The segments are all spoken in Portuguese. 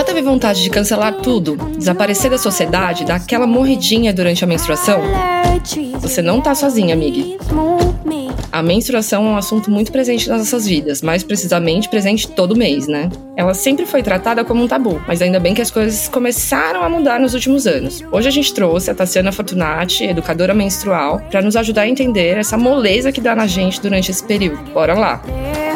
Já teve vontade de cancelar tudo, desaparecer da sociedade, dar aquela morridinha durante a menstruação? Você não tá sozinha, amiga. A menstruação é um assunto muito presente nas nossas vidas, mais precisamente presente todo mês, né? Ela sempre foi tratada como um tabu, mas ainda bem que as coisas começaram a mudar nos últimos anos. Hoje a gente trouxe a Tassiana Fortunati, educadora menstrual, para nos ajudar a entender essa moleza que dá na gente durante esse período. Bora lá! I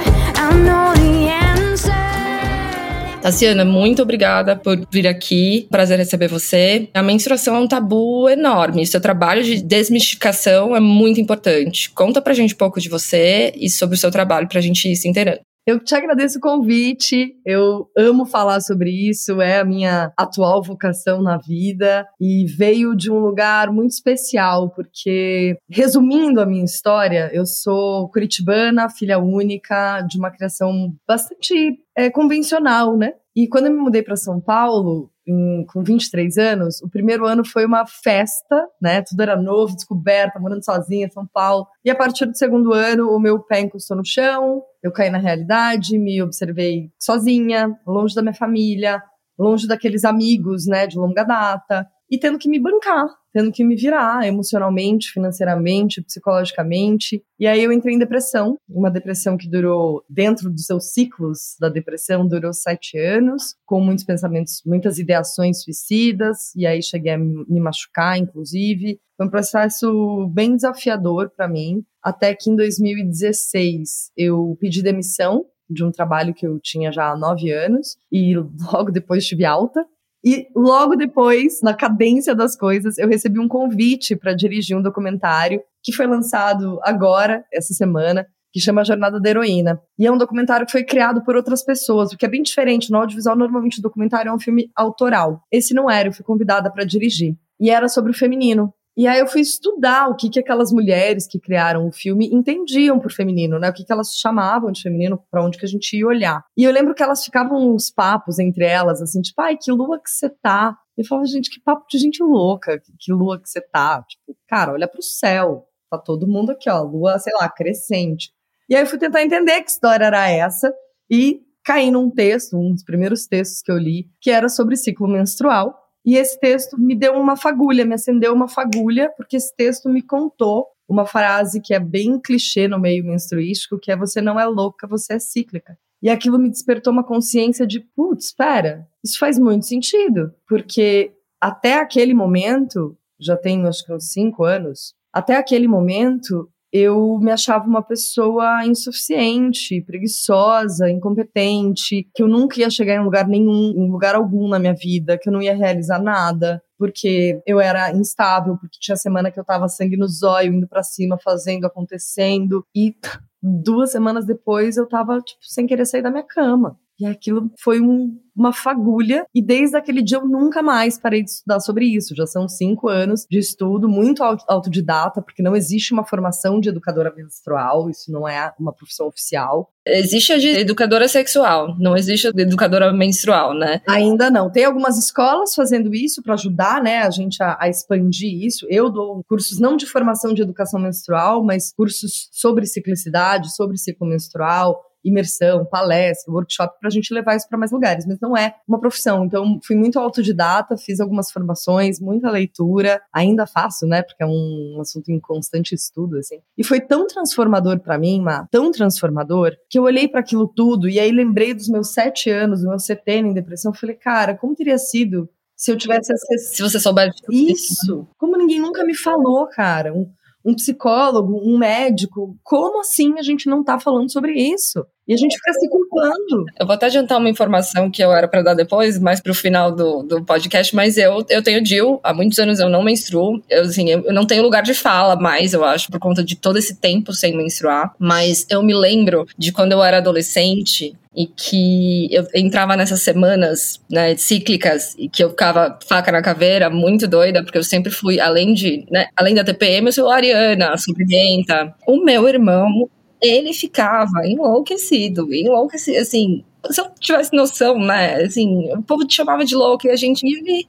Tassiana, muito obrigada por vir aqui. Prazer receber você. A menstruação é um tabu enorme. Seu trabalho de desmistificação é muito importante. Conta pra gente um pouco de você e sobre o seu trabalho pra gente ir se inteirando. Eu te agradeço o convite. Eu amo falar sobre isso, é a minha atual vocação na vida e veio de um lugar muito especial, porque, resumindo a minha história, eu sou curitibana, filha única, de uma criação bastante é, convencional, né? E quando eu me mudei para São Paulo, em- com 23 anos, o primeiro ano foi uma festa, né? Tudo era novo, descoberta, morando sozinha em São Paulo. E a partir do segundo ano, o meu pé encostou no chão, eu caí na realidade, me observei sozinha, longe da minha família, longe daqueles amigos, né, de longa data, e tendo que me bancar, tendo que me virar emocionalmente, financeiramente, psicologicamente. E aí eu entrei em depressão, uma depressão que durou, dentro dos seus ciclos da depressão, durou sete anos, com muitos pensamentos, muitas ideações suicidas, e aí cheguei a me machucar, inclusive. Foi um processo bem desafiador para mim, até que em 2016 eu pedi demissão de um trabalho que eu tinha já há nove anos, e logo depois tive alta. E logo depois, na cadência das coisas, eu recebi um convite para dirigir um documentário que foi lançado agora, essa semana, que chama Jornada da Heroína. E é um documentário que foi criado por outras pessoas, o que é bem diferente. No audiovisual, normalmente o documentário é um filme autoral. Esse não era, eu fui convidada para dirigir. E era sobre o feminino. E aí eu fui estudar o que, que aquelas mulheres que criaram o filme entendiam por feminino, né? O que, que elas chamavam de feminino, para onde que a gente ia olhar. E eu lembro que elas ficavam uns papos entre elas, assim, tipo, ai, que lua que você tá. Eu falava, gente, que papo de gente louca, que, que lua que você tá. Tipo, cara, olha pro céu. Tá todo mundo aqui, ó, lua, sei lá, crescente. E aí eu fui tentar entender que história era essa e caí num texto, um dos primeiros textos que eu li, que era sobre ciclo menstrual. E esse texto me deu uma fagulha, me acendeu uma fagulha, porque esse texto me contou uma frase que é bem clichê no meio menstruístico, que é você não é louca, você é cíclica. E aquilo me despertou uma consciência de, putz, espera, isso faz muito sentido, porque até aquele momento, já tenho acho que uns cinco anos, até aquele momento eu me achava uma pessoa insuficiente, preguiçosa, incompetente, que eu nunca ia chegar em lugar nenhum, em lugar algum na minha vida, que eu não ia realizar nada, porque eu era instável, porque tinha semana que eu tava sangue no zóio, indo pra cima, fazendo, acontecendo, e duas semanas depois eu tava, tipo, sem querer sair da minha cama. E aquilo foi um, uma fagulha, e desde aquele dia eu nunca mais parei de estudar sobre isso. Já são cinco anos de estudo, muito au- autodidata, porque não existe uma formação de educadora menstrual, isso não é uma profissão oficial. Existe a de educadora sexual, não existe a de educadora menstrual, né? Ainda não. Tem algumas escolas fazendo isso para ajudar, né, a gente a, a expandir isso. Eu dou cursos não de formação de educação menstrual, mas cursos sobre ciclicidade, sobre ciclo menstrual, imersão, palestra, workshop para a gente levar isso para mais lugares, mas não é uma profissão. Então, fui muito autodidata, fiz algumas formações, muita leitura, ainda faço, né? Porque é um assunto em constante estudo, assim. E foi tão transformador para mim, Ma, tão transformador, que eu olhei para aquilo tudo e aí lembrei dos meus sete anos, do meu setênio em depressão. Falei, cara, como teria sido se eu tivesse Se você soubesse. Isso. Como ninguém nunca me falou, cara. Um, um psicólogo, um médico. Como assim a gente não tá falando sobre isso? E a gente fica se culpando. Eu vou até adiantar uma informação que eu era para dar depois, mais pro final do, do podcast, mas eu, eu tenho DIL, há muitos anos eu não menstruo. Eu, assim, eu não tenho lugar de fala mais, eu acho, por conta de todo esse tempo sem menstruar. Mas eu me lembro de quando eu era adolescente, e que eu entrava nessas semanas né, cíclicas e que eu ficava faca na caveira, muito doida, porque eu sempre fui, além de, né, além da TPM, eu sou ariana, suprimenta. O meu irmão ele ficava enlouquecido, enlouquecido, assim, se eu tivesse noção, né, assim, o povo te chamava de louco e a gente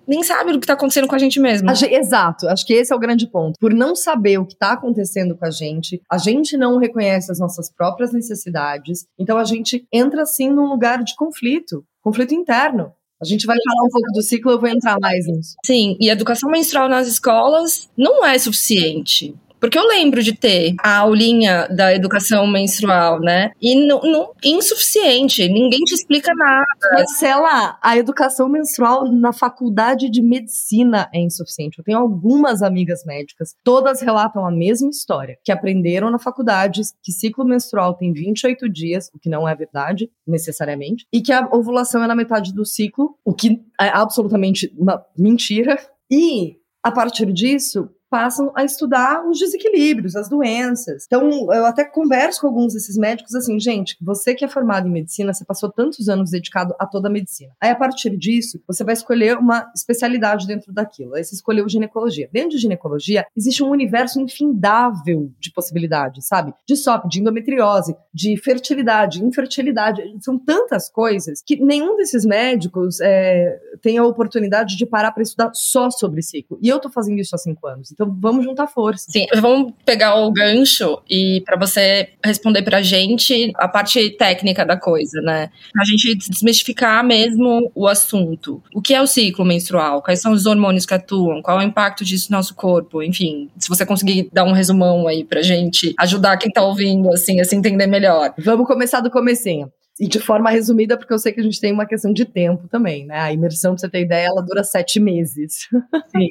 nem sabe o que tá acontecendo com a gente mesmo. Exato, acho que esse é o grande ponto. Por não saber o que tá acontecendo com a gente, a gente não reconhece as nossas próprias necessidades, então a gente entra, assim, num lugar de conflito, conflito interno. A gente vai falar um pouco do ciclo, eu vou entrar mais nisso. Sim, e educação menstrual nas escolas não é suficiente. Porque eu lembro de ter a aulinha da educação menstrual, né? E não, insuficiente, ninguém te explica nada. Marcela, a educação menstrual na faculdade de medicina é insuficiente. Eu tenho algumas amigas médicas, todas relatam a mesma história, que aprenderam na faculdade que ciclo menstrual tem 28 dias, o que não é verdade, necessariamente, e que a ovulação é na metade do ciclo, o que é absolutamente uma mentira. E a partir disso, passam a estudar os desequilíbrios, as doenças. Então, eu até converso com alguns desses médicos assim, gente, você que é formado em medicina, você passou tantos anos dedicado a toda a medicina. Aí, a partir disso, você vai escolher uma especialidade dentro daquilo. Aí você escolheu ginecologia. Dentro de ginecologia, existe um universo infindável de possibilidades, sabe? De SOP, de endometriose, de fertilidade, infertilidade. São tantas coisas que nenhum desses médicos é, tem a oportunidade de parar para estudar só sobre ciclo. E eu tô fazendo isso há cinco anos. Então, vamos juntar força. Sim, vamos pegar o gancho e para você responder pra gente a parte técnica da coisa, né? A gente desmistificar mesmo o assunto. O que é o ciclo menstrual? Quais são os hormônios que atuam? Qual é o impacto disso no nosso corpo? Enfim, se você conseguir dar um resumão aí pra gente, ajudar quem tá ouvindo, assim, a se entender melhor. Vamos começar do comecinho. E de forma resumida, porque eu sei que a gente tem uma questão de tempo também, né? A imersão, pra você ter ideia, ela dura sete meses. Sim.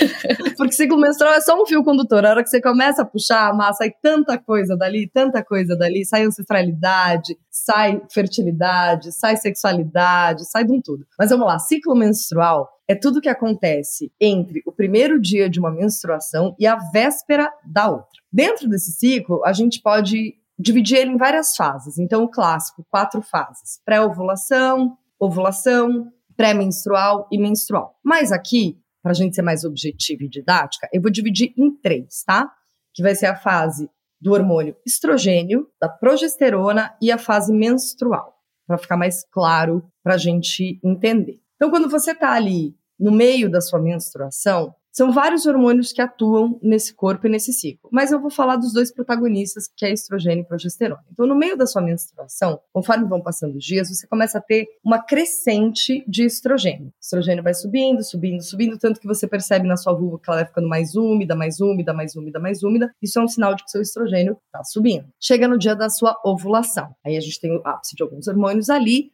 porque ciclo menstrual é só um fio condutor. A hora que você começa a puxar, a sai tanta coisa dali, tanta coisa dali. Sai ancestralidade, sai fertilidade, sai sexualidade, sai de um tudo. Mas vamos lá, ciclo menstrual é tudo que acontece entre o primeiro dia de uma menstruação e a véspera da outra. Dentro desse ciclo, a gente pode dividir ele em várias fases. Então, o clássico, quatro fases: pré-ovulação, ovulação, pré-menstrual e menstrual. Mas aqui, para a gente ser mais objetivo e didática, eu vou dividir em três, tá? Que vai ser a fase do hormônio estrogênio, da progesterona e a fase menstrual, para ficar mais claro para a gente entender. Então, quando você está ali no meio da sua menstruação, são vários hormônios que atuam nesse corpo e nesse ciclo, mas eu vou falar dos dois protagonistas, que é estrogênio e progesterona. Então, no meio da sua menstruação, conforme vão passando os dias, você começa a ter uma crescente de estrogênio. O estrogênio vai subindo, subindo, subindo, tanto que você percebe na sua vulva que ela vai ficando mais úmida, mais úmida, mais úmida, mais úmida. Isso é um sinal de que seu estrogênio está subindo. Chega no dia da sua ovulação. Aí a gente tem o ápice de alguns hormônios ali,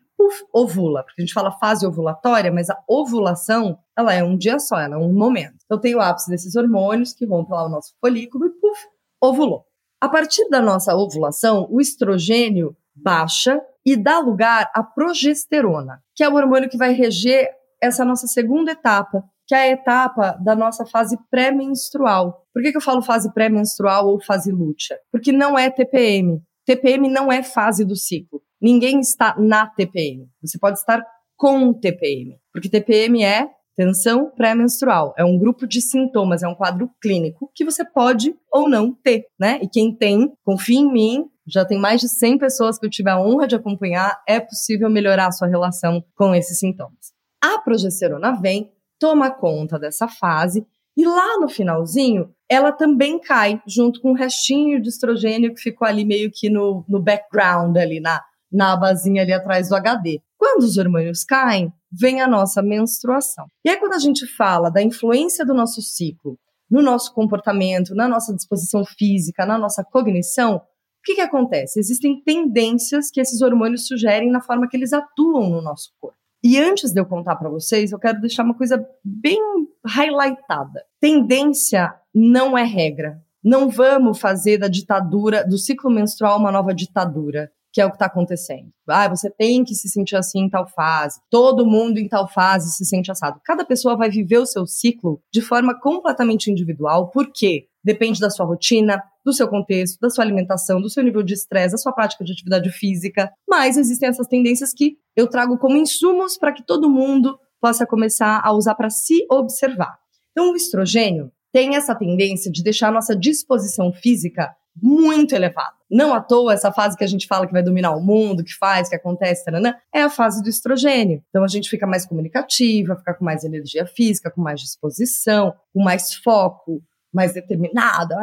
ovula. Porque a gente fala fase ovulatória, mas a ovulação, ela é um dia só, ela é um momento. Então tem o ápice desses hormônios que para lá o nosso folículo e puf, ovulou. A partir da nossa ovulação, o estrogênio baixa e dá lugar à progesterona, que é o hormônio que vai reger essa nossa segunda etapa, que é a etapa da nossa fase pré-menstrual. Por que, que eu falo fase pré-menstrual ou fase lútea? Porque não é TPM. TPM não é fase do ciclo. Ninguém está na TPM. Você pode estar com TPM, porque TPM é tensão pré-menstrual. É um grupo de sintomas, é um quadro clínico que você pode ou não ter, né? E quem tem, confia em mim, já tem mais de 100 pessoas que eu tive a honra de acompanhar, é possível melhorar a sua relação com esses sintomas. A progesterona vem, toma conta dessa fase e lá no finalzinho, ela também cai junto com o restinho de estrogênio que ficou ali meio que no, no background ali na na abazinha ali atrás do HD. Quando os hormônios caem, vem a nossa menstruação. E aí, quando a gente fala da influência do nosso ciclo no nosso comportamento, na nossa disposição física, na nossa cognição, o que, que acontece? Existem tendências que esses hormônios sugerem na forma que eles atuam no nosso corpo. E antes de eu contar para vocês, eu quero deixar uma coisa bem highlightada. Tendência não é regra. Não vamos fazer da ditadura, do ciclo menstrual, uma nova ditadura que é o que está acontecendo. Ah, você tem que se sentir assim em tal fase. Todo mundo em tal fase se sente assado. Cada pessoa vai viver o seu ciclo de forma completamente individual, porque depende da sua rotina, do seu contexto, da sua alimentação, do seu nível de estresse, da sua prática de atividade física. Mas existem essas tendências que eu trago como insumos para que todo mundo possa começar a usar para se observar. Então, o estrogênio tem essa tendência de deixar a nossa disposição física muito elevada. Não à toa, essa fase que a gente fala que vai dominar o mundo, que faz, que acontece, taranã, é a fase do estrogênio. Então a gente fica mais comunicativa, fica com mais energia física, com mais disposição, com mais foco, mais determinada,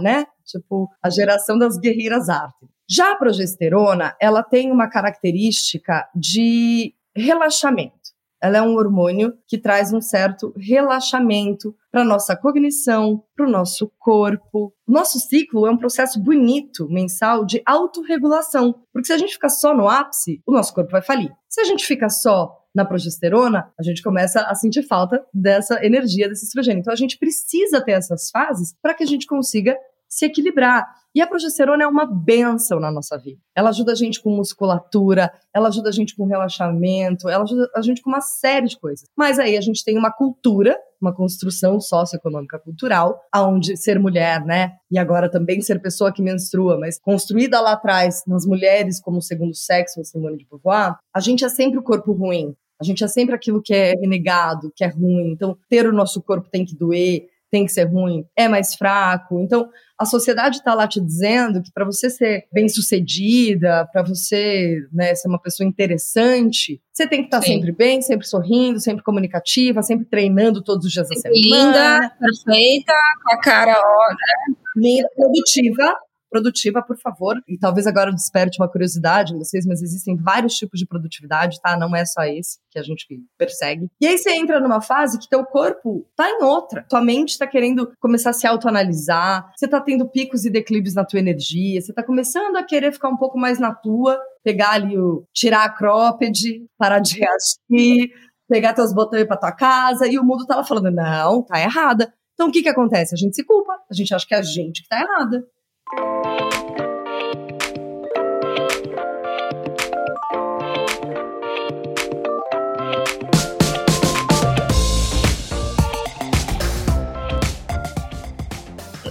né? Tipo, a geração das guerreiras arte. Já a progesterona, ela tem uma característica de relaxamento. Ela é um hormônio que traz um certo relaxamento para nossa cognição, para o nosso corpo. O nosso ciclo é um processo bonito, mensal, de autorregulação. Porque se a gente ficar só no ápice, o nosso corpo vai falir. Se a gente fica só na progesterona, a gente começa a sentir falta dessa energia, desse estrogênio. Então a gente precisa ter essas fases para que a gente consiga se equilibrar. E a progesterona é uma benção na nossa vida. Ela ajuda a gente com musculatura, ela ajuda a gente com relaxamento, ela ajuda a gente com uma série de coisas. Mas aí a gente tem uma cultura, uma construção socioeconômica cultural, aonde ser mulher, né, e agora também ser pessoa que menstrua, mas construída lá atrás nas mulheres como segundo sexo, Simone de Beauvoir, a gente é sempre o corpo ruim. A gente é sempre aquilo que é renegado, que é ruim. Então, ter o nosso corpo tem que doer, tem que ser ruim, é mais fraco. Então, a sociedade está lá te dizendo que para você ser bem-sucedida, para você né, ser uma pessoa interessante, você tem que estar tá sempre bem, sempre sorrindo, sempre comunicativa, sempre treinando todos os dias da semana. Linda, perfeita, com a cara ó, né? linda, produtiva, produtiva, por favor. E talvez agora desperte uma curiosidade em vocês, mas existem vários tipos de produtividade, tá? Não é só esse que a gente persegue. E aí você entra numa fase que teu corpo tá em outra. Tua mente tá querendo começar a se autoanalisar, você tá tendo picos e declives na tua energia, você tá começando a querer ficar um pouco mais na tua, pegar ali o tirar a cropped, parar de reagir, pegar teus botões para tua casa e o mundo tava falando: "Não, tá errada". Então o que que acontece? A gente se culpa, a gente acha que é a gente que tá errada.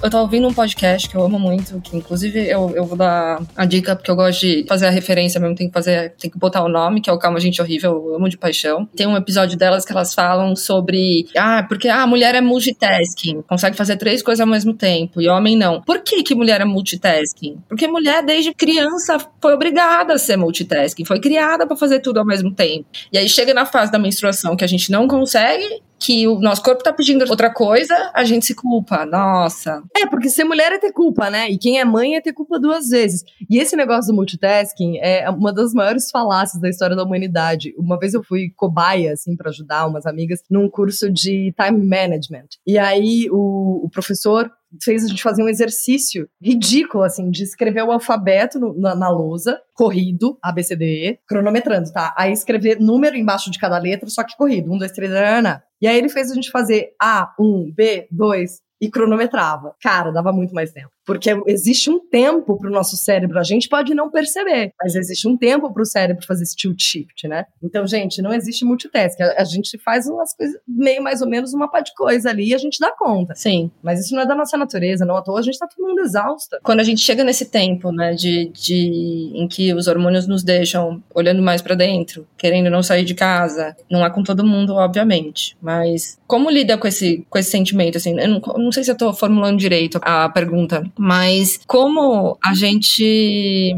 Eu tava ouvindo um podcast que eu amo muito, que inclusive eu, eu vou dar a dica, porque eu gosto de fazer a referência mesmo, tem que fazer, tem que botar o nome, que é o Calma Gente Horrível, eu amo de paixão. Tem um episódio delas que elas falam sobre, ah, porque ah, a mulher é multitasking, consegue fazer três coisas ao mesmo tempo, e homem não. Por que que mulher é multitasking? Porque mulher desde criança foi obrigada a ser multitasking, foi criada para fazer tudo ao mesmo tempo. E aí chega na fase da menstruação que a gente não consegue, que o nosso corpo tá pedindo outra coisa, a gente se culpa. Nossa. É, porque ser mulher é ter culpa, né? E quem é mãe é ter culpa duas vezes. E esse negócio do multitasking é uma das maiores falácias da história da humanidade. Uma vez eu fui cobaia, assim, para ajudar umas amigas num curso de time management. E aí o, o professor fez a gente fazer um exercício ridículo, assim, de escrever o alfabeto no, na, na lousa, corrido, A, B, C, D, E, cronometrando, tá? Aí escrever número embaixo de cada letra, só que corrido. Um, dois, três, ana. E aí ele fez a gente fazer A, um, B, dois, e cronometrava. Cara, dava muito mais tempo. Porque existe um tempo para o nosso cérebro, a gente pode não perceber, mas existe um tempo para o cérebro fazer esse tilt shift, né? Então, gente, não existe multitask. A, a, gente faz umas coisas, meio mais ou menos uma pá de coisa ali e a gente dá conta. Sim. Mas isso não é da nossa natureza, não à toa a gente tá todo mundo exausta. Quando a gente chega nesse tempo, né, de, de em que os hormônios nos deixam olhando mais para dentro, querendo não sair de casa, não é com todo mundo, obviamente, mas como lida com esse, com esse sentimento, assim? Eu não, não sei se eu tô formulando direito a pergunta, mas como a gente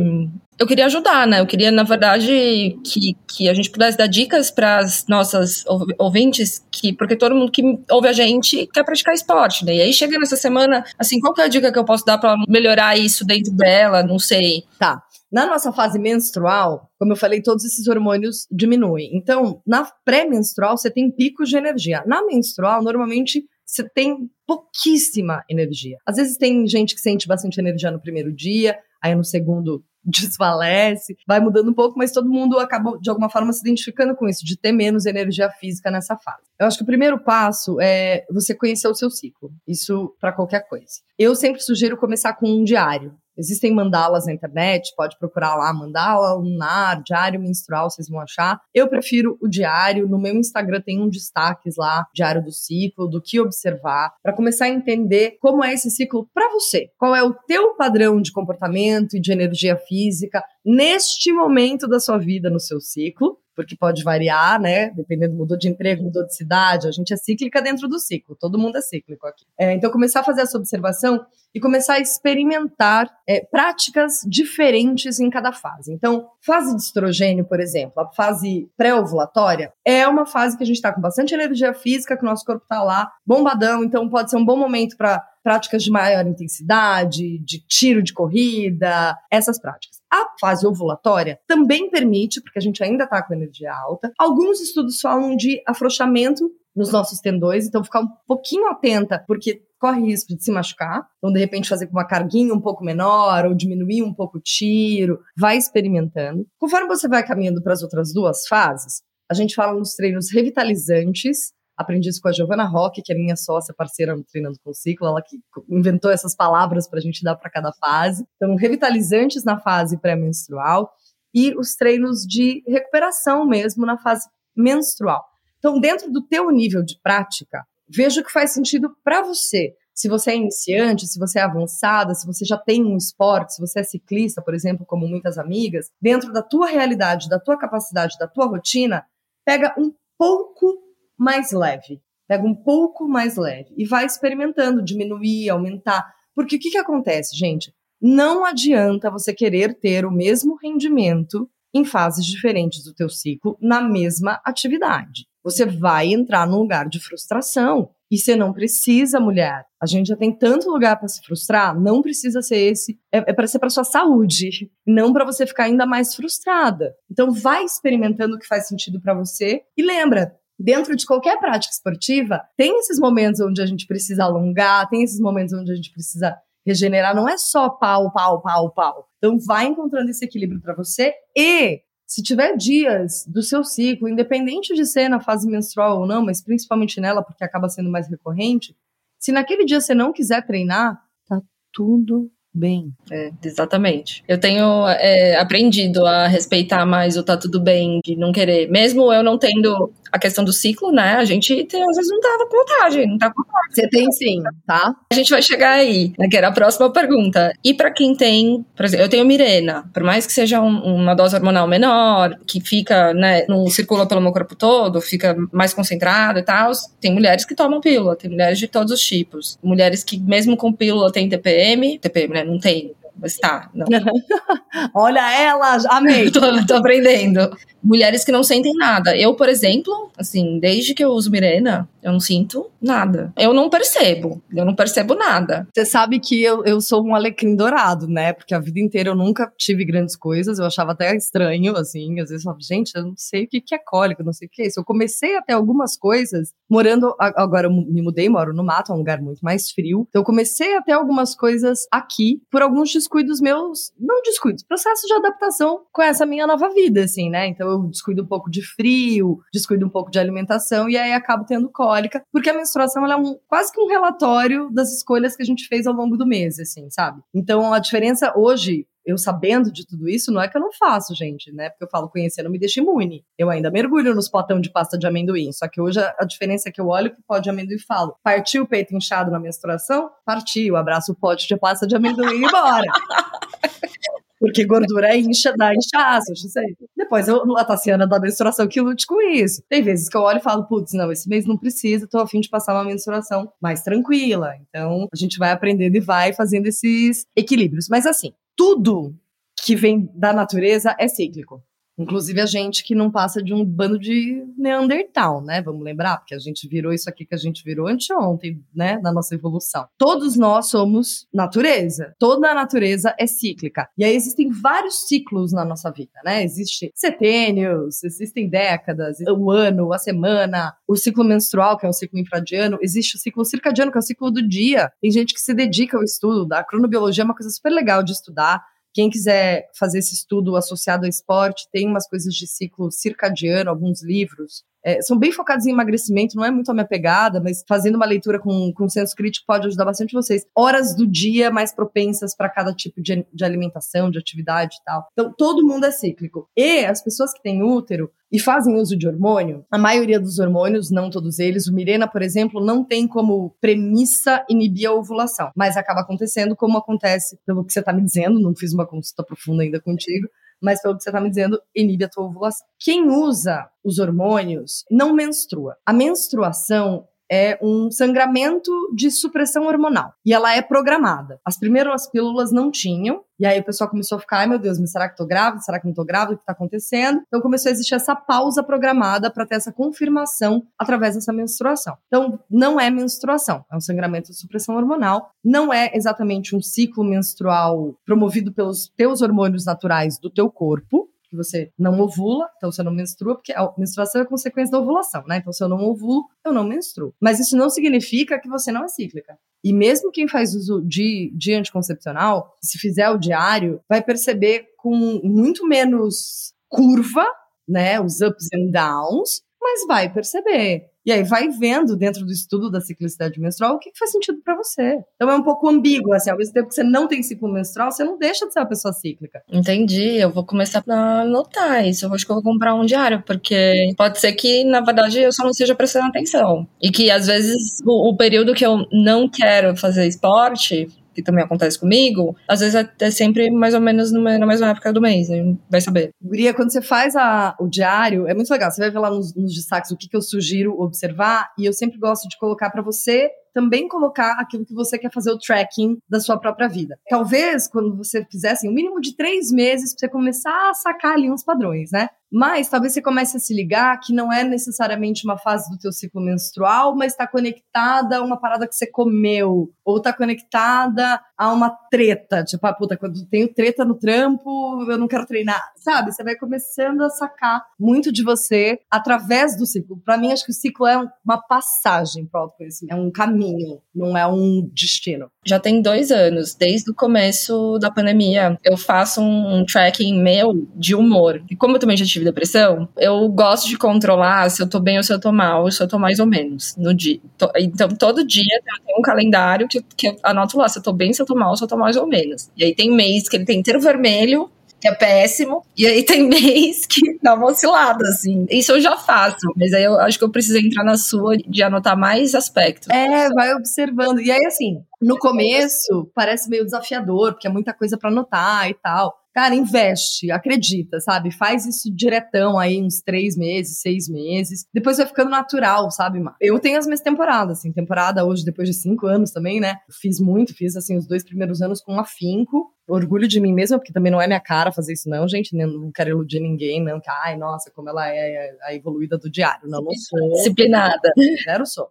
eu queria ajudar, né? Eu queria, na verdade, que, que a gente pudesse dar dicas para as nossas ouvintes, que, porque todo mundo que ouve a gente quer praticar esporte, né? E aí chega nessa semana, assim, qual que é a dica que eu posso dar para melhorar isso dentro dela? Não sei. Tá. Na nossa fase menstrual, como eu falei, todos esses hormônios diminuem. Então, na pré-menstrual, você tem picos de energia. Na menstrual, normalmente, você tem pouquíssima energia. Às vezes tem gente que sente bastante energia no primeiro dia, aí no segundo desfalece, vai mudando um pouco, mas todo mundo acaba de alguma forma se identificando com isso, de ter menos energia física nessa fase. Eu acho que o primeiro passo é você conhecer o seu ciclo, isso para qualquer coisa. Eu sempre sugiro começar com um diário. Existem mandalas na internet, pode procurar lá mandala, lunar, diário menstrual, vocês vão achar. Eu prefiro o diário. No meu Instagram tem um destaques lá, diário do ciclo, do que observar, para começar a entender como é esse ciclo para você. Qual é o teu padrão de comportamento e de energia física neste momento da sua vida no seu ciclo porque pode variar, né? Dependendo, mudou de emprego, mudou de cidade, a gente é cíclica dentro do ciclo, todo mundo é cíclico aqui. É, então, começar a fazer essa observação e começar a experimentar é, práticas diferentes em cada fase. Então, fase de estrogênio, por exemplo, a fase pré-ovulatória, é uma fase que a gente está com bastante energia física, que o nosso corpo está lá bombadão, então pode ser um bom momento para práticas de maior intensidade, de tiro de corrida, essas práticas. A fase ovulatória também permite, porque a gente ainda está com energia alta. Alguns estudos falam de afrouxamento nos nossos tendões, então ficar um pouquinho atenta, porque corre risco de se machucar. Então, de repente, fazer com uma carguinha um pouco menor ou diminuir um pouco o tiro, vai experimentando. Conforme você vai caminhando para as outras duas fases, a gente fala nos treinos revitalizantes, Aprendi isso com a Giovana Roque, que é minha sócia, parceira no Treinando com Ciclo, ela que inventou essas palavras para a gente dar para cada fase. Então, revitalizantes na fase pré-menstrual e os treinos de recuperação mesmo na fase menstrual. Então, dentro do teu nível de prática, veja o que faz sentido para você. Se você é iniciante, se você é avançada, se você já tem um esporte, se você é ciclista, por exemplo, como muitas amigas, dentro da tua realidade, da tua capacidade, da tua rotina, pega um pouco mais leve. Pega um pouco mais leve e vai experimentando, diminuir, aumentar. Porque o que, que acontece, gente? Não adianta você querer ter o mesmo rendimento em fases diferentes do teu ciclo na mesma atividade. Você vai entrar num lugar de frustração. E você não precisa, mulher. A gente já tem tanto lugar para se frustrar, não precisa ser esse. É, é para ser para sua saúde, não para você ficar ainda mais frustrada. Então vai experimentando o que faz sentido para você e lembra, dentro de qualquer prática esportiva, tem esses momentos onde a gente precisa alongar, tem esses momentos onde a gente precisa regenerar, não é só pau, pau, pau, pau. Então vai encontrando esse equilíbrio para você e se tiver dias do seu ciclo, independente de ser na fase menstrual ou não, mas principalmente nela porque acaba sendo mais recorrente, se naquele dia você não quiser treinar, tá tudo bem. É, exatamente. Eu tenho é, aprendido a respeitar mais o tá tudo bem, de não querer. Mesmo eu não tendo a questão do ciclo, né? A gente tem, às vezes não tava com vontade, não tá com vontade. Você tem sim, tá? A gente vai chegar aí, né, que era a próxima pergunta. E para quem tem, por exemplo, eu tenho Mirena, por mais que seja um, uma dose hormonal menor, que fica, né, não circula pelo meu corpo todo, fica mais concentrado e tal, tem mulheres que tomam pílula, tem mulheres de todos os tipos. Mulheres que mesmo com pílula tem TPM, TPM, né, não tem, mas tá. Não. Olha ela, amei. tô, tô aprendendo. Mulheres que não sentem nada. Eu, por exemplo, assim, desde que eu uso Mirena, eu não sinto nada. Eu não percebo. Eu não percebo nada. Você sabe que eu, eu sou um alecrim dourado, né? Porque a vida inteira eu nunca tive grandes coisas. Eu achava até estranho, assim. Às vezes eu falava, gente, eu não sei o que é cólica, não sei o que é isso. Eu comecei até algumas coisas morando. Agora eu me mudei, moro no mato, é um lugar muito mais frio. Então eu comecei até algumas coisas aqui por alguns descuidos meus. Não descuidos, processo de adaptação com essa minha nova vida, assim, né? Então eu descuido um pouco de frio, descuido um pouco de alimentação e aí acabo tendo cólica, porque a menstruação é um, quase que um relatório das escolhas que a gente fez ao longo do mês, assim, sabe? Então a diferença hoje eu sabendo de tudo isso, não é que eu não faço, gente, né? Porque eu falo, conhecer não me deixa imune. Eu ainda mergulho nos potão de pasta de amendoim. Só que hoje a, diferença é que eu olho pro pó de amendoim e falo: partiu o peito inchado na menstruação? Partiu. Abraço o pote de pasta de amendoim e bora. Porque gordura incha, dá inchaço, eu sei. Depois eu, a Tassiana da menstruação que lute com isso. Tem vezes que eu olho e falo, putz, não, esse mês não precisa, tô afim de passar uma menstruação mais tranquila. Então, a gente vai aprendendo e vai fazendo esses equilíbrios. Mas assim, tudo que vem da natureza é cíclico. Inclusive a gente que não passa de um bando de Neandertal, né? Vamos lembrar, porque a gente virou isso aqui que a gente virou anteontem, né? Na nossa evolução. Todos nós somos natureza. Toda a natureza é cíclica. E aí existem vários ciclos na nossa vida, né? Existe setênios, existem décadas, o ano, a semana, o ciclo menstrual, que é um ciclo infradiano, existe o ciclo circadiano, que é o ciclo do dia. Tem gente que se dedica ao estudo da cronobiologia, é uma coisa super legal de estudar quem quiser fazer esse estudo associado ao esporte, tem umas coisas de ciclo circadiano, alguns livros. É, são bem focados em emagrecimento, não é muito a minha pegada, mas fazendo uma leitura com, com senso crítico pode ajudar bastante vocês. Horas do dia mais propensas para cada tipo de, de alimentação, de atividade e tal. Então, todo mundo é cíclico. E as pessoas que têm útero e fazem uso de hormônio, a maioria dos hormônios, não todos eles, o Mirena, por exemplo, não tem como premissa inibir a ovulação, mas acaba acontecendo como acontece, pelo que você está me dizendo, não fiz uma consulta profunda ainda contigo, mas pelo que você está me dizendo, inibe a tua ovulação. Quem usa os hormônios não menstrua. A menstruação é um sangramento de supressão hormonal. E ela é programada. As primeiras pílulas não tinham. E aí o pessoal começou a ficar, ai meu Deus, mas será que tô grávida? Será que não tô grávida? O que tá acontecendo? Então começou a existir essa pausa programada para ter essa confirmação através dessa menstruação. Então não é menstruação, é um sangramento de supressão hormonal. Não é exatamente um ciclo menstrual promovido pelos teus hormônios naturais do teu corpo que você não ovula, então você não menstrua, porque a menstruação é consequência da ovulação, né? Então, se eu não ovulo, eu não menstruo. Mas isso não significa que você não é cíclica. E mesmo quem faz uso de, de anticoncepcional, se fizer o diário, vai perceber com muito menos curva, né? Os ups and downs, mas vai perceber. E aí vai vendo dentro do estudo da ciclicidade menstrual o que, faz sentido para você. Então é um pouco ambíguo, assim, ao mesmo tempo que você não tem ciclo menstrual, você não deixa de ser uma pessoa cíclica. Entendi, eu vou começar a anotar isso, eu acho que eu vou comprar um diário, porque pode ser que, na verdade, eu só não esteja prestando atenção. E que, às vezes, o, o período que eu não quero fazer esporte, que também acontece comigo, às vezes é, sempre mais ou menos na mesma época do mês, vai saber. Guria, quando você faz a, o diário, é muito legal. Você vai ver lá nos, nos destaques o que, que eu sugiro observar, e eu sempre gosto de colocar para você também colocar aquilo que você quer fazer o tracking da sua própria vida. Talvez, quando você fizesse um mínimo de três meses, pra você começar a sacar ali uns padrões, né? Mas talvez você comece a se ligar que não é necessariamente uma fase do teu ciclo menstrual, mas está conectada a uma parada que você comeu, ou está conectada a uma treta, tipo, ah, puta, quando tenho treta no trampo, eu não quero treinar, sabe? Você vai começando a sacar muito de você através do ciclo. Para mim, acho que o ciclo é uma passagem para autoconhecimento, é um caminho, não é um destino. Já tem dois anos, desde o começo da pandemia, eu faço um tracking meu de humor. E como eu também já tive tive depressão, eu gosto de controlar se eu tô bem ou se eu tô mal, se eu tô mais ou menos no dia. Então, todo dia tenho um calendário que, que eu anoto lá se eu tô bem, se eu tô mal, se eu tô mais ou menos. E aí tem mês que ele tem inteiro vermelho, que é péssimo. E aí tem mês que dá uma oscilada, assim. Isso eu já faço, mas aí eu acho que eu preciso entrar na sua de anotar mais aspectos. É, vai observando. E aí, assim, no começo parece meio desafiador, porque é muita coisa para anotar e tal. Cara, investe, acredita, sabe? Faz isso diretão aí, uns três meses, seis meses. Depois vai ficando natural, sabe, Mar? Eu tenho as minhas temporadas, assim, temporada hoje, depois de cinco anos também, né? Fiz muito, fiz, assim, os dois primeiros anos com afinco. Orgulho de mim mesma, porque também não é minha cara fazer isso, não, gente. Não quero iludir ninguém, não. Que, ai, nossa, como ela é a evoluída do diário. Não, não sou. Disciplinada. Zero sou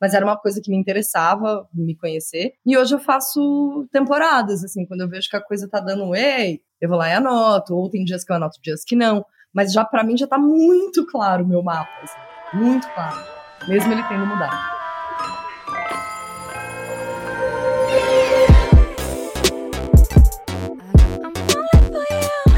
mas era uma coisa que me interessava me conhecer. E hoje eu faço temporadas, assim, quando eu vejo que a coisa tá dando ei, eu vou lá e anoto, ou tem dias que eu anoto, dias que não. Mas já para mim já tá muito claro o meu mapa, assim, muito claro, mesmo ele tendo mudado.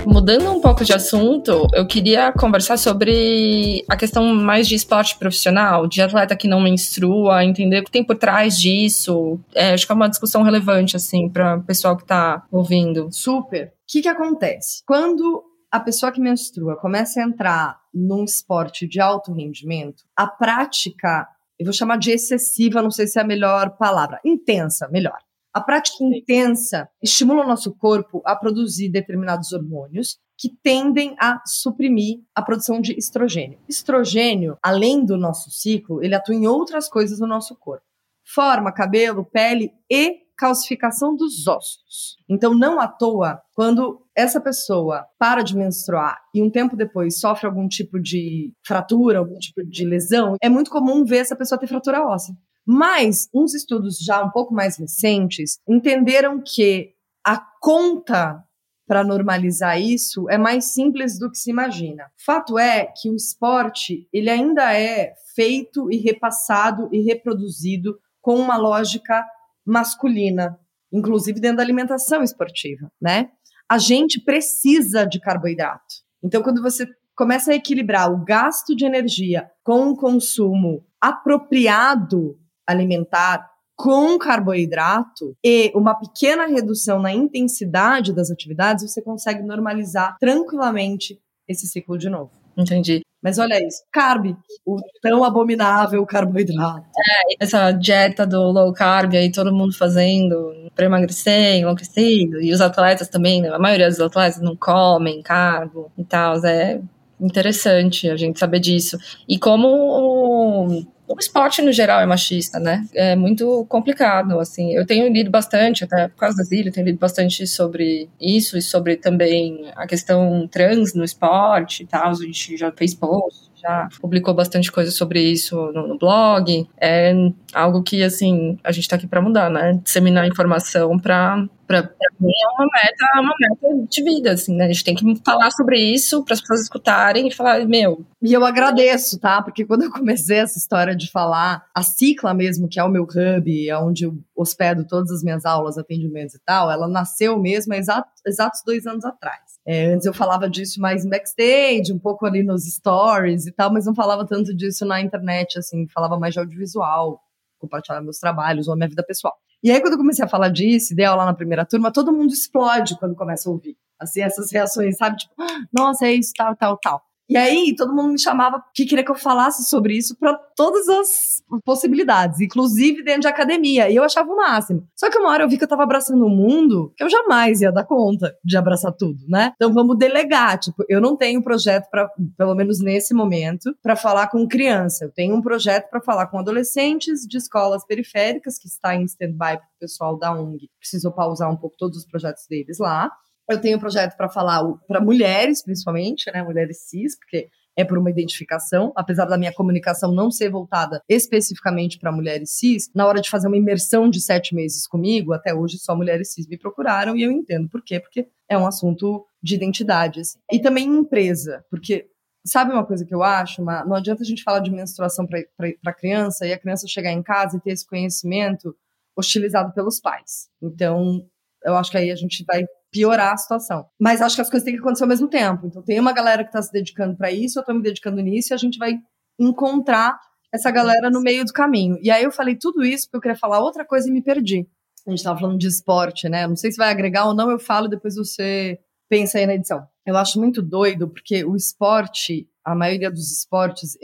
Mudando um pouco de assunto, eu queria conversar sobre a questão mais de esporte profissional, de atleta que não menstrua, entender o que tem por trás disso. É, acho que é uma discussão relevante, assim, para o pessoal que está ouvindo. Super. O que, que acontece? Quando a pessoa que menstrua começa a entrar num esporte de alto rendimento, a prática, eu vou chamar de excessiva, não sei se é a melhor palavra, intensa, melhor. A prática Sim. intensa estimula o nosso corpo a produzir determinados hormônios que tendem a suprimir a produção de estrogênio. Estrogênio, além do nosso ciclo, ele atua em outras coisas no nosso corpo. Forma cabelo, pele e calcificação dos ossos. Então, não à toa, quando essa pessoa para de menstruar e um tempo depois sofre algum tipo de fratura, algum tipo de lesão, é muito comum ver essa pessoa ter fratura óssea. Mas uns estudos já um pouco mais recentes entenderam que a conta para normalizar isso é mais simples do que se imagina. Fato é que o esporte ele ainda é feito e repassado e reproduzido com uma lógica masculina, inclusive dentro da alimentação esportiva, né? A gente precisa de carboidrato. Então, quando você começa a equilibrar o gasto de energia com o consumo apropriado alimentar com carboidrato e uma pequena redução na intensidade das atividades, você consegue normalizar tranquilamente esse ciclo de novo. Entendi. Mas olha isso, carb, o tão abominável carboidrato. É, essa dieta do low carb aí, todo mundo fazendo para emagrecer, enlouquecido, e os atletas também, né? a maioria dos atletas não comem carbo e tal, é interessante a gente saber disso. E como o esporte no geral é machista, né? É muito complicado, assim. Eu tenho lido bastante, até por causa da Zília, eu tenho lido bastante sobre isso e sobre também a questão trans no esporte e tal. A gente já fez post, já publicou bastante coisa sobre isso no, no blog. É algo que, assim, a gente está aqui para mudar, né? Disseminar informação para para mim é uma meta, é uma meta de vida, assim, né? A gente tem que falar sobre isso para as pessoas escutarem e falar, meu. E eu agradeço, tá? Porque quando eu comecei essa história de falar, a Cicla mesmo, que é o meu hub, é onde eu hospedo todas as minhas aulas, atendimentos e tal, ela nasceu mesmo há exatos dois anos atrás. É, antes eu falava disso mais backstage, um pouco ali nos stories e tal, mas não falava tanto disso na internet, assim, falava mais de audiovisual, compartilhar meus trabalhos ou a minha vida pessoal. E aí, quando eu comecei a falar disso, dei aula na primeira turma, todo mundo explode quando começa a ouvir. Assim, essas reações, sabe? Tipo, ah, nossa, é isso, tal, tal, tal. E aí, todo mundo me chamava que queria que eu falasse sobre isso para todas as possibilidades, inclusive dentro de academia. E eu achava o máximo. Só que uma hora eu vi que eu tava abraçando um mundo que eu jamais ia dar conta de abraçar tudo, né? Então vamos delegar. Tipo, eu não tenho projeto para, pelo menos nesse momento, para falar com criança. Eu tenho um projeto para falar com adolescentes de escolas periféricas que está em stand-by para o pessoal da ONG. Precisou pausar um pouco todos os projetos deles lá. Eu tenho um projeto para falar para mulheres, principalmente, né, mulheres cis, porque é por uma identificação, apesar da minha comunicação não ser voltada especificamente para mulheres cis, na hora de fazer uma imersão de sete meses comigo, até hoje só mulheres cis me procuraram e eu entendo por quê, porque é um assunto de identidade. Assim. E também empresa, porque sabe uma coisa que eu acho? Não adianta a gente falar de menstruação para criança e a criança chegar em casa e ter esse conhecimento hostilizado pelos pais. Então, eu acho que aí a gente vai piorar a situação. Mas acho que as coisas têm que acontecer ao mesmo tempo. Então tem uma galera que está se dedicando para isso, eu estou me dedicando nisso e a gente vai encontrar essa galera no meio do caminho. E aí eu falei tudo isso porque eu queria falar outra coisa e me perdi. A gente estava falando de esporte, né? Não sei se vai agregar ou não, eu falo depois você pensa aí na edição. Eu acho muito doido porque o esporte a maioria dos esportes,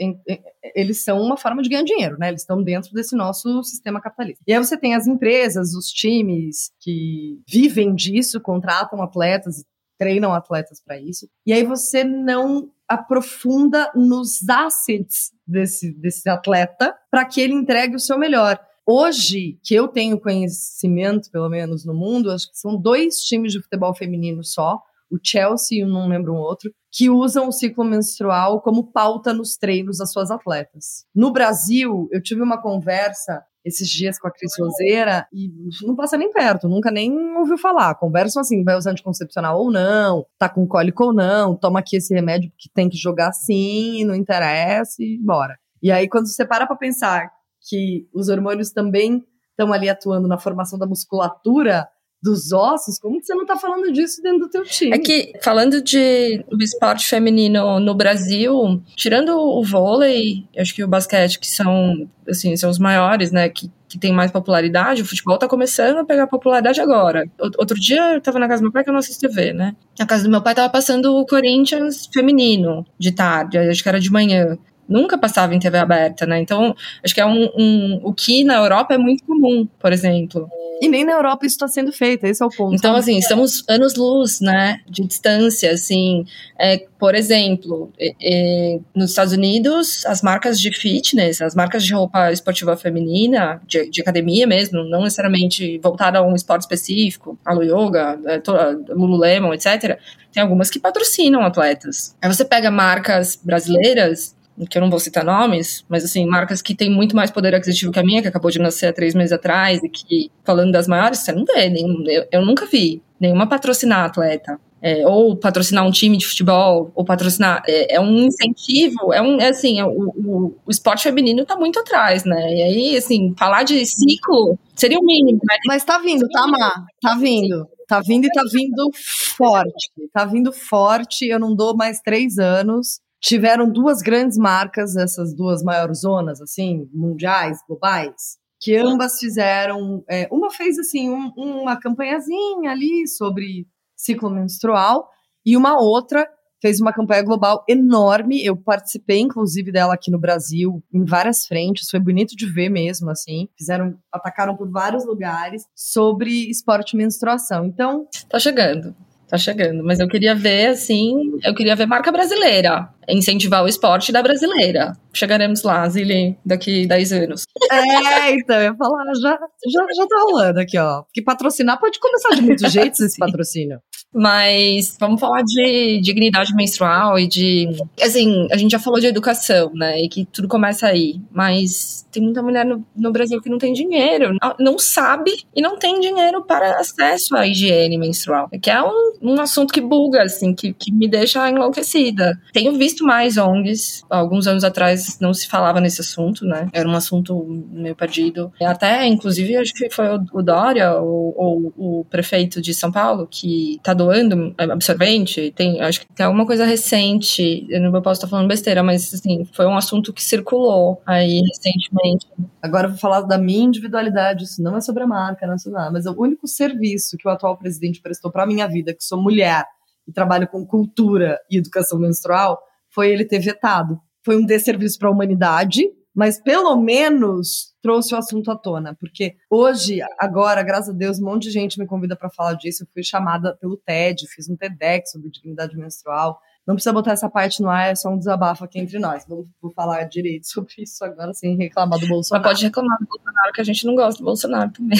eles são uma forma de ganhar dinheiro, né? Eles estão dentro desse nosso sistema capitalista. E aí você tem as empresas, os times que vivem disso, contratam atletas, treinam atletas para isso. E aí você não aprofunda nos assets desse, desse atleta para que ele entregue o seu melhor. Hoje, que eu tenho conhecimento, pelo menos no mundo, acho que são dois times de futebol feminino só, o Chelsea e não lembro um outro, que usam o ciclo menstrual como pauta nos treinos das suas atletas. No Brasil, eu tive uma conversa esses dias com a Cris Roseira e não passa nem perto, nunca nem ouviu falar. Conversam assim, vai usar anticoncepcional ou não, tá com cólico ou não, toma aqui esse remédio que tem que jogar sim, não interessa e bora. E aí, quando você para pra pensar que os hormônios também estão ali atuando na formação da musculatura, dos ossos, como que você não está falando disso dentro do teu time? É que, falando de do esporte feminino no Brasil, tirando o vôlei, acho que o basquete, que são, assim, são os maiores, né, que, que tem mais popularidade, o futebol está começando a pegar popularidade agora. Outro dia eu tava na casa do meu pai, que eu não assisto TV, né? Na casa do meu pai tava passando o Corinthians feminino, de tarde, acho que era de manhã nunca passava em TV aberta, né? Então, acho que é um, um, o que na Europa é muito comum, por exemplo. E nem na Europa isso está sendo feito, esse é o ponto. Então, assim, estamos anos-luz, né, de distância, assim. É, por exemplo, é, é, nos Estados Unidos, as marcas de fitness, as marcas de roupa esportiva feminina, de, de academia mesmo, não necessariamente voltada a um esporte específico, a Yoga, a Lululemon, etc., tem algumas que patrocinam atletas. Aí você pega marcas brasileiras que eu não vou citar nomes, mas assim, marcas que têm muito mais poder aquisitivo que a minha, que acabou de nascer há três meses atrás, e que, falando das maiores, você não vê, nenhum, eu, eu nunca vi nenhuma patrocinar atleta. É, ou patrocinar um time de futebol, ou patrocinar. É, é um incentivo, é um. É assim, é, o, o, o, esporte feminino tá muito atrás, né? E aí, assim, falar de ciclo seria o mínimo, né? Mas tá vindo, tá, Má? Tá vindo. Tá vindo e tá vindo forte. Tá vindo forte. Eu não dou mais três anos tiveram duas grandes marcas, essas duas maiores zonas, assim, mundiais, globais, que ambas fizeram. É, uma fez, assim, um, uma campanhazinha ali sobre ciclo menstrual, e uma outra fez uma campanha global enorme. Eu participei, inclusive, dela aqui no Brasil, em várias frentes. Foi bonito de ver mesmo, assim. Fizeram, atacaram por vários lugares sobre esporte e menstruação. Então. Tá chegando. Tá chegando, mas eu queria ver, assim, eu queria ver marca brasileira, incentivar o esporte da brasileira. Chegaremos lá, Zili, daqui 10 anos. É, então, eu ia falar, já, já, já tá rolando aqui, ó. Porque patrocinar pode começar de muitos jeitos esse patrocínio. Mas vamos falar de dignidade menstrual e de. Assim, a gente já falou de educação, né? E que tudo começa aí. Mas tem muita mulher no, no Brasil que não tem dinheiro, não sabe e não tem dinheiro para acesso à higiene menstrual. Que é um, um assunto que buga, assim, que, que me deixa enlouquecida. Tenho visto mais ONGs. Alguns anos atrás não se falava nesse assunto, né? Era um assunto meio perdido. Até, inclusive, acho que foi o Dória, ou, ou o prefeito de São Paulo, que tá doando absorvente, tem, acho que tem alguma coisa recente, eu não posso estar falando besteira, mas assim, foi um assunto que circulou aí recentemente. Agora eu vou falar da minha individualidade, isso não é sobre a marca nacional, mas é o único serviço que o atual presidente prestou para minha vida, que sou mulher e trabalho com cultura e educação menstrual, foi ele ter vetado. Foi um desserviço para a humanidade, mas pelo menos trouxe o assunto à tona, porque hoje, agora, graças a Deus, um monte de gente me convida para falar disso. Eu fui chamada pelo TED, fiz um TEDx sobre dignidade menstrual. Não precisa botar essa parte no ar, é só um desabafo aqui entre nós. Vou, vou falar direito sobre isso agora, sem reclamar do Bolsonaro. Mas pode reclamar do Bolsonaro, que a gente não gosta do Bolsonaro também.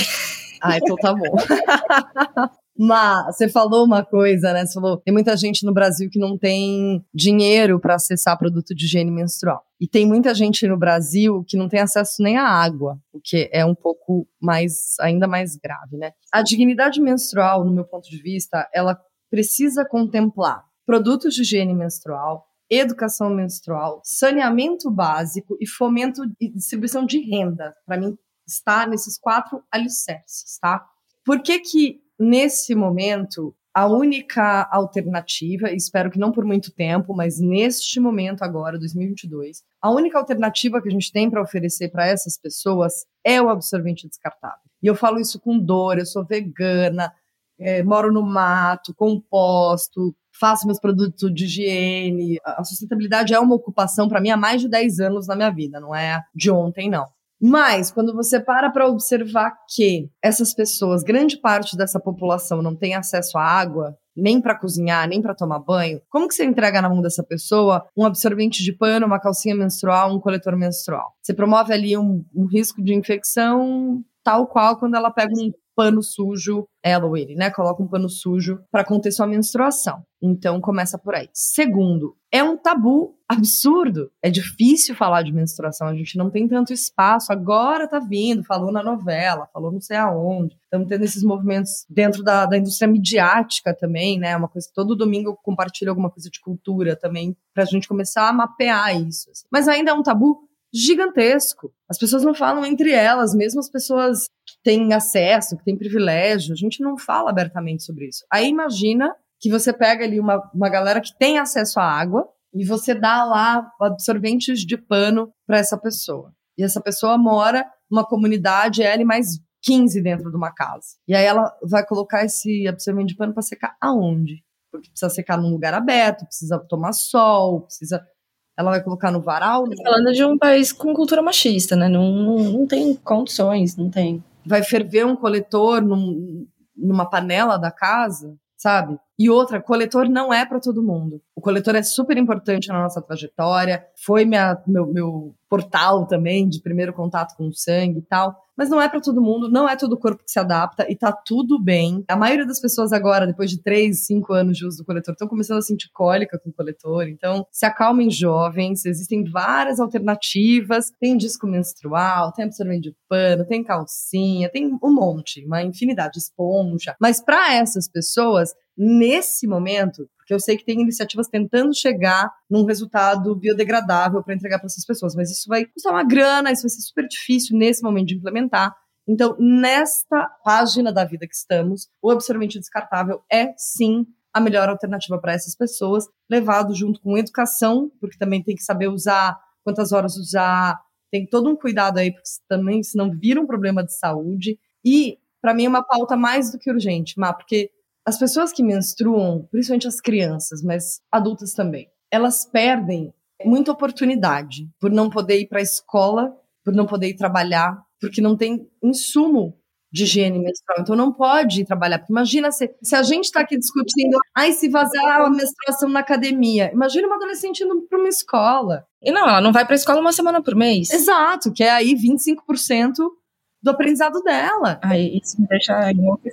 Ah, então tá bom. Mas você falou uma coisa, né? Você falou, tem muita gente no Brasil que não tem dinheiro para acessar produto de higiene menstrual. E tem muita gente no Brasil que não tem acesso nem à água, o que é um pouco mais, ainda mais grave, né? A dignidade menstrual, no meu ponto de vista, ela precisa contemplar produtos de higiene menstrual, educação menstrual, saneamento básico e fomento e distribuição de renda. Para mim, está nesses quatro alicerces, tá? Por que que nesse momento, a única alternativa, espero que não por muito tempo, mas neste momento agora, 2022, a única alternativa que a gente tem para oferecer para essas pessoas é o absorvente descartável. E eu falo isso com dor, eu sou vegana, é, moro no mato, composto, faço meus produtos de higiene. A sustentabilidade é uma ocupação para mim há mais de 10 anos na minha vida, não é de ontem, não. Mas, quando você para para observar que essas pessoas, grande parte dessa população não tem acesso à água, nem para cozinhar, nem para tomar banho, como que você entrega na mão dessa pessoa um absorvente de pano, uma calcinha menstrual, um coletor menstrual? Você promove ali um, um risco de infecção tal qual quando ela pega um pano sujo, ela ou ele, né? Coloca um pano sujo para conter sua menstruação. Então começa por aí. Segundo, é um tabu absurdo. É difícil falar de menstruação, a gente não tem tanto espaço. Agora tá vindo, falou na novela, falou não sei aonde. Estamos tendo esses movimentos dentro da, da indústria midiática também, né? Uma coisa que todo domingo eu compartilho alguma coisa de cultura também, pra gente começar a mapear isso. Assim. Mas ainda é um tabu gigantesco. As pessoas não falam entre elas, mesmo as pessoas têm acesso, que têm privilégio, a gente não fala abertamente sobre isso. Aí imagina que você pega ali uma, uma galera que tem acesso à água e você dá lá absorventes de pano para essa pessoa. E essa pessoa mora numa comunidade, ela e mais 15 dentro de uma casa. E aí ela vai colocar esse absorvente de pano para secar aonde? Porque precisa secar num lugar aberto, precisa tomar sol, precisa ela vai colocar no varal? Né? Falando de um país com cultura machista, né? Não, não, não tem condições, não tem. Vai ferver um coletor num, numa panela da casa, sabe? E outra, coletor não é para todo mundo. O coletor é super importante na nossa trajetória, foi minha, meu, meu portal também de primeiro contato com o sangue e tal. Mas não é para todo mundo, não é todo corpo que se adapta e tá tudo bem. A maioria das pessoas agora, depois de 3, 5 anos de uso do coletor, estão começando a sentir cólica com o coletor. Então, se acalmem jovens, existem várias alternativas. Tem disco menstrual, tem absorvente de pano, tem calcinha, tem um monte, uma infinidade de esponja. Mas para essas pessoas, nesse momento, porque eu sei que tem iniciativas tentando chegar num resultado biodegradável para entregar para essas pessoas, mas isso vai custar uma grana, isso vai ser super difícil nesse momento de implementar. Então, nesta página da vida que estamos, o absorvente descartável é sim a melhor alternativa para essas pessoas, levado junto com educação, porque também tem que saber usar, quantas horas usar, tem todo um cuidado aí, porque também senão vira um problema de saúde. E, para mim, é uma pauta mais do que urgente, Má, porque as pessoas que menstruam, principalmente as crianças, mas adultas também, elas perdem muita oportunidade por não poder ir para a escola, por não poder ir trabalhar, porque não tem insumo de higiene menstrual. Então não pode ir trabalhar. Porque imagina se, se a gente está aqui discutindo, ai, se vazar a menstruação na academia. Imagina uma adolescente indo para uma escola. E não, ela não vai para a escola uma semana por mês. Exato, que é aí 25% do aprendizado dela. Aí isso me deixa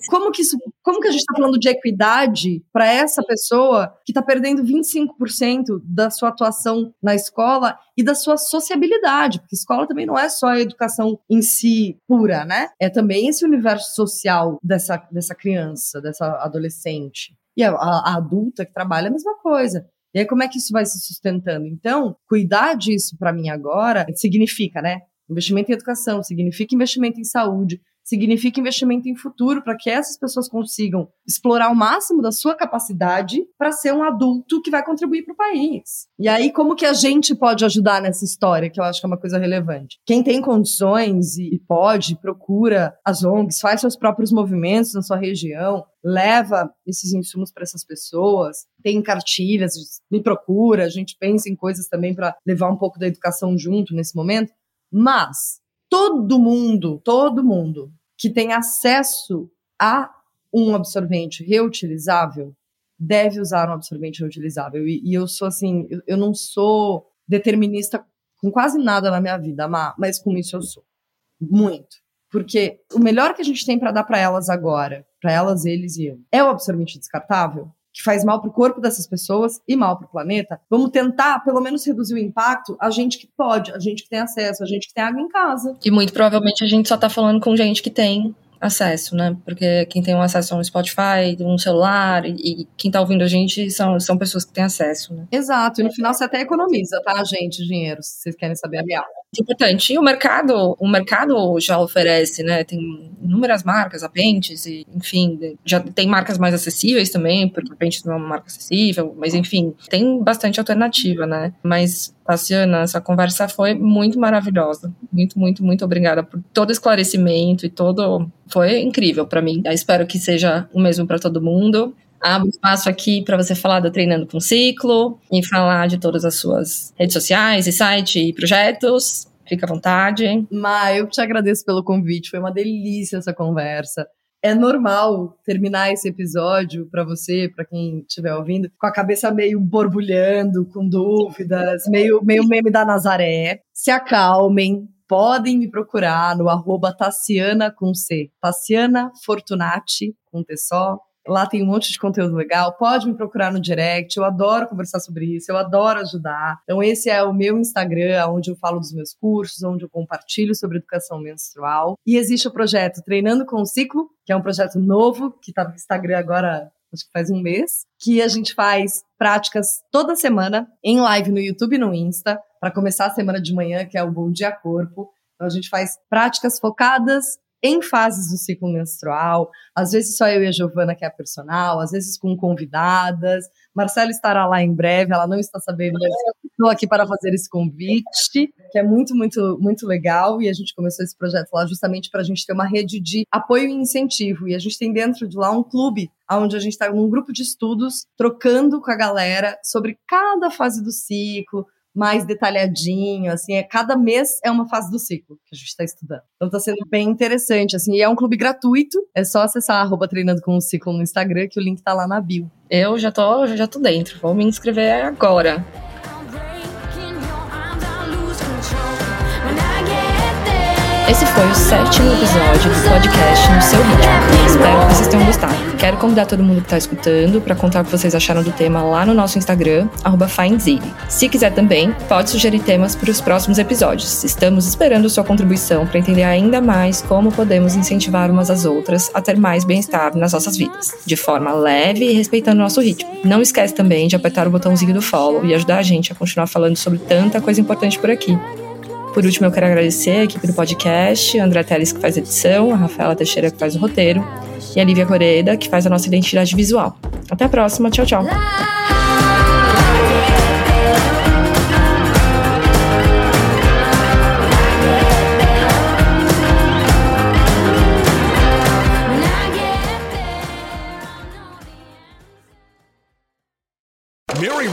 Como que isso, como que a gente está falando de equidade para essa pessoa que está perdendo 25% da sua atuação na escola e da sua sociabilidade? Porque escola também não é só a educação em si pura, né? É também esse universo social dessa, dessa criança, dessa adolescente. E a, a, a adulta que trabalha é a mesma coisa. E aí, como é que isso vai se sustentando? Então, cuidar disso para mim agora significa, né? Investimento em educação significa investimento em saúde, significa investimento em futuro para que essas pessoas consigam explorar o máximo da sua capacidade para ser um adulto que vai contribuir para o país. E aí, como que a gente pode ajudar nessa história, que eu acho que é uma coisa relevante? Quem tem condições e pode, procura as ONGs, faz seus próprios movimentos na sua região, leva esses insumos para essas pessoas, tem cartilhas, me procura, a gente pensa em coisas também para levar um pouco da educação junto nesse momento. Mas todo mundo, todo mundo que tem acesso a um absorvente reutilizável deve usar um absorvente reutilizável. E, e eu sou assim, eu, eu, não sou determinista com quase nada na minha vida, mas com isso eu sou. Muito. Porque o melhor que a gente tem para dar para elas agora, para elas, eles e eu, é o absorvente descartável que faz mal para o corpo dessas pessoas e mal para o planeta, vamos tentar, pelo menos, reduzir o impacto a gente que pode, a gente que tem acesso, a gente que tem água em casa. E muito provavelmente a gente só está falando com gente que tem acesso, né? Porque quem tem um acesso a um Spotify, um celular, e, e quem tá ouvindo a gente são, são pessoas que têm acesso, né? Exato, e no final você até economiza, tá, gente, dinheiro, se vocês querem saber a real. Importante. E o mercado, o mercado já oferece, né? Tem inúmeras marcas, a Pentes, e, enfim, já tem marcas mais acessíveis também, porque a Pentes não é uma marca acessível, mas enfim, tem bastante alternativa, né? Mas Tassiana, essa conversa foi muito maravilhosa. Muito, muito, muito obrigada por todo esclarecimento e todo. Foi incrível para mim. Eu espero que seja o mesmo para todo mundo. Abro espaço aqui para você falar do Treinando com Ciclo e falar de todas as suas redes sociais e site e projetos. Fica à vontade. Ma, eu te agradeço pelo convite. Foi uma delícia essa conversa é normal terminar esse episódio para você, para quem estiver ouvindo, com a cabeça meio borbulhando, com dúvidas, meio, meio meme da Nazaré. Se acalmem, podem me procurar no arroba Tassiana com C, Tassiana Fortunati, com T só, Lá tem um monte de conteúdo legal. Pode me procurar no direct. Eu adoro conversar sobre isso. Eu adoro ajudar. Então, esse é o meu Instagram, onde eu falo dos meus cursos, onde eu compartilho sobre educação menstrual. E existe o projeto Treinando com o Ciclo, que é um projeto novo, que está no Instagram agora acho que faz um mês, que a gente faz práticas toda semana em live no YouTube e no Insta, para começar a semana de manhã, que é o Bom Dia Corpo. Então a gente faz práticas focadas em fases do ciclo menstrual, às vezes só eu e a Giovana que é a personal, às vezes com convidadas. Marcela estará lá em breve, ela não está sabendo, mas estou aqui para fazer esse convite, que é muito, muito, muito legal. E a gente começou esse projeto lá justamente para a gente ter uma rede de apoio e incentivo. E a gente tem dentro de lá um clube, onde a gente está num grupo de estudos, trocando com a galera sobre cada fase do ciclo, mais detalhadinho, assim, é cada mês é uma fase do ciclo que a gente está estudando. Então tá sendo bem interessante, assim, e é um clube gratuito, é só acessar arroba treinando com o ciclo no Instagram, que o link tá lá na bio. Eu já tô, já tô dentro, vou me inscrever agora. Esse foi o sétimo episódio do podcast No Seu Ritmo. Espero que vocês tenham gostado. Quero convidar todo mundo que está escutando para contar o que vocês acharam do tema lá no nosso Instagram, FindZilly. Se quiser também, pode sugerir temas para os próximos episódios. Estamos esperando sua contribuição para entender ainda mais como podemos incentivar umas às outras a ter mais bem-estar nas nossas vidas, de forma leve e respeitando o nosso ritmo. Não esquece também de apertar o botãozinho do follow e ajudar a gente a continuar falando sobre tanta coisa importante por aqui. Por último, eu quero agradecer a equipe do podcast, a André Teles, que faz a edição, a Rafaela Teixeira, que faz o roteiro, e a Lívia Coreda, que faz a nossa identidade visual. Até a próxima, tchau, tchau.